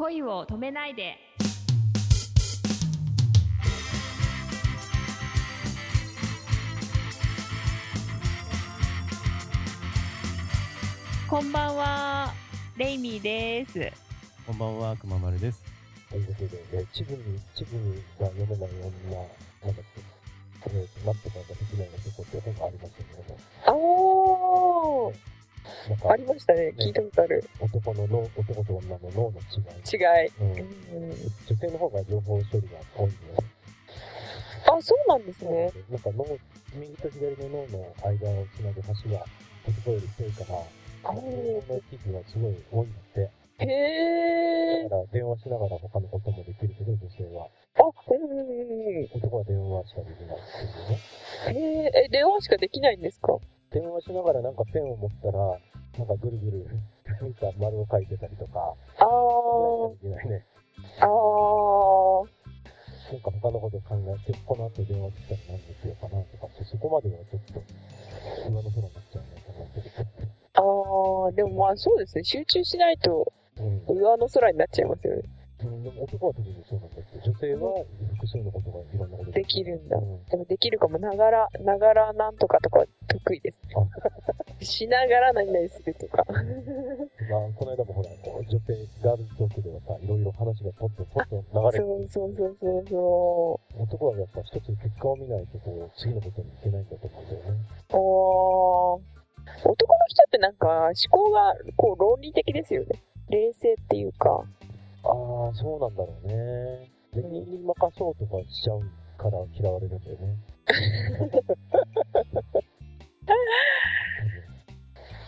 恋を止めないでこんばんはレイミーですこんばんは、くままるです。ということで、えー、地図に、地図が読めない女、なんだっけ、えー、なんとかができない男って本がありますよね。あーなんかありましたね。聞いたことある。男の脳、男と女の脳の違い。違い。うん、うん、女性の方が情報処理が多いね。あ、そうなんですね。なんか脳、右と左の脳の間をつなぐ橋が男より太いから、あ脳の記事がすごい多いんだって。へえだ。から電話しながら他のこともできるけど、女性は。あ、うんうんうん。男は電話しかできないっていうね。へえ、え、電話しかできないんですか？電話しながらなんかペンを持ったら、なんかぐるぐる、なんか丸を書いてたりとか、あー、できないね。あー。なんか他のこと考えて、この後電話来たら何でしようかなとかって、そこまではちょっと、上の空になっちゃうんだと思ってあー、でもまあそうですね。集中しないとうん。上の空になっちゃいますよね。うん、でも男は特にそうなん女性は複数のことがいろんなことできるんだうん。でもできるかも。ながら、ながらなんとかとかは得意です。しながら何々するとか。まあ、この間もほら、女性、ガールズトークではさ、いろいろ話がポッとポッと流れてそうそうそうそうそ男はやっぱ一つ結果を見ないと、こう、次のことにいけないんだと思うんだよね。う。おー。男の人ってなんか思考がこう論理的ですよね。冷静っていうか。ああ、そうなんだろうね。で、人に任そうとかしちゃうから嫌われるんだよね。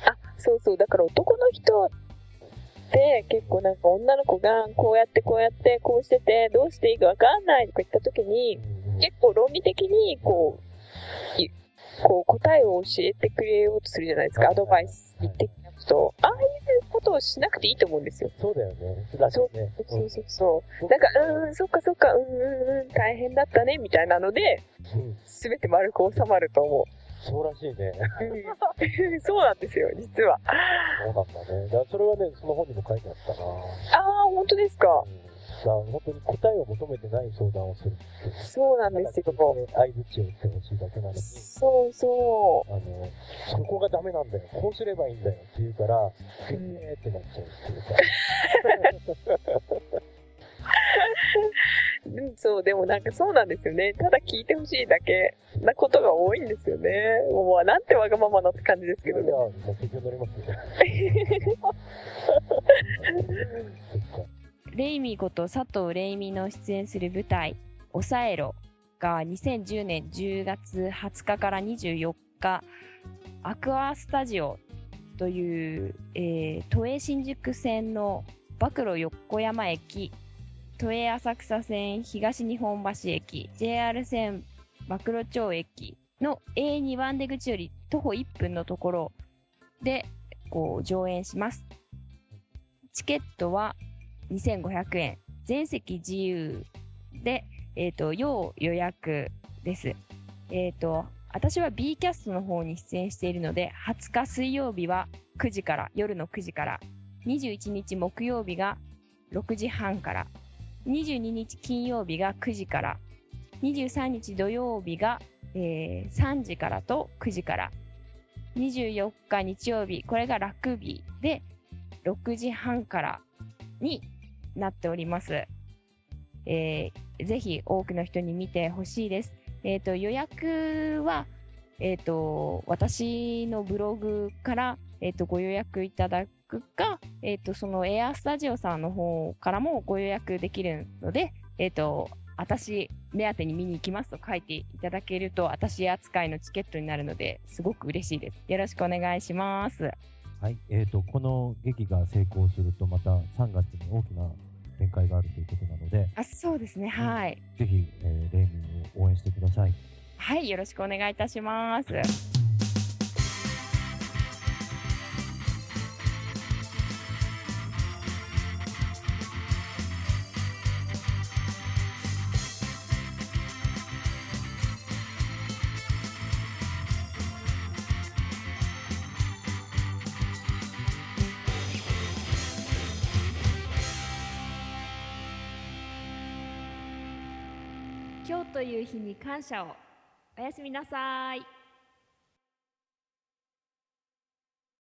あ、そうそう。だから男の人って結構なんか女の子がこうやってこうやってこうしててどうしていいかわかんないとか言った時にうん結構論理的にこう、いこう答えを教えてくれようとするじゃないですか。アドバイス的なこと。ああいうことをしなくていいと思うんですよ。そうだよね。だってね。そうそうそう。なんか、うーん、そっかそっか、うんうんうん、大変だったね、みたいなので、うん。すべて丸く収まると思そうらしいね。う。そうなんですよ、実は。そうなんだね。だそれはね、その本にも書いてあったな。ああ、本当ですか。うん。だから本当に答えを求めてない相談をするっていう。そうなんですよ。相づちを打ってほしいだけなのに。そうそあの、そこがダメなんだよ。こうすればいいんだよって言うから、へえーってなっちゃうっていうか。う。うん、そう、でもなんかそうなんですよね。ただ聞いてほしいだけなことが多いんですよね。もう、なんてわがままなって感じですけどねいや、。もう適当になりますよ。レイミーこと佐藤レイミーの出演する舞台「抑えろ」が2010年10月20日から24日アクアスタジオという、えー都営新宿線の暴露横山駅都営浅草線東日本橋駅 JR 線暴露町駅の A2 番出口より徒歩1分のところでこう上演します。チケットは2500円。全席自由で、えっと要予約です。えっ、と私は B キャストの方に出演しているので20日水曜日は9時から夜の9時から。21日木曜日が6時半から。22日金曜日が9時から。23日土曜日が、えー3時からと9時から。24日日曜日これがラグビーで6時半からになっております。えーぜひ多くの人に見てほしいです。えっ、と、予約は、えっ、と、私のブログから、えっ、と、ご予約いただくか、えっ、と、そのエアスタジオさんの方からもご予約できるので、えっ、と、私目当てに見に行きますと書いていただけると、私扱いのチケットになるので、すごく嬉しいです。よろしくお願いします。はい。えっ、と、この劇が成功すると、また3月に大きな展開があるということなので、あ、そうですね。はい。ぜひ、えーレイミーを応援してください。はい、よろしくお願いいたします。今日という日に感謝を。おやすみなさい。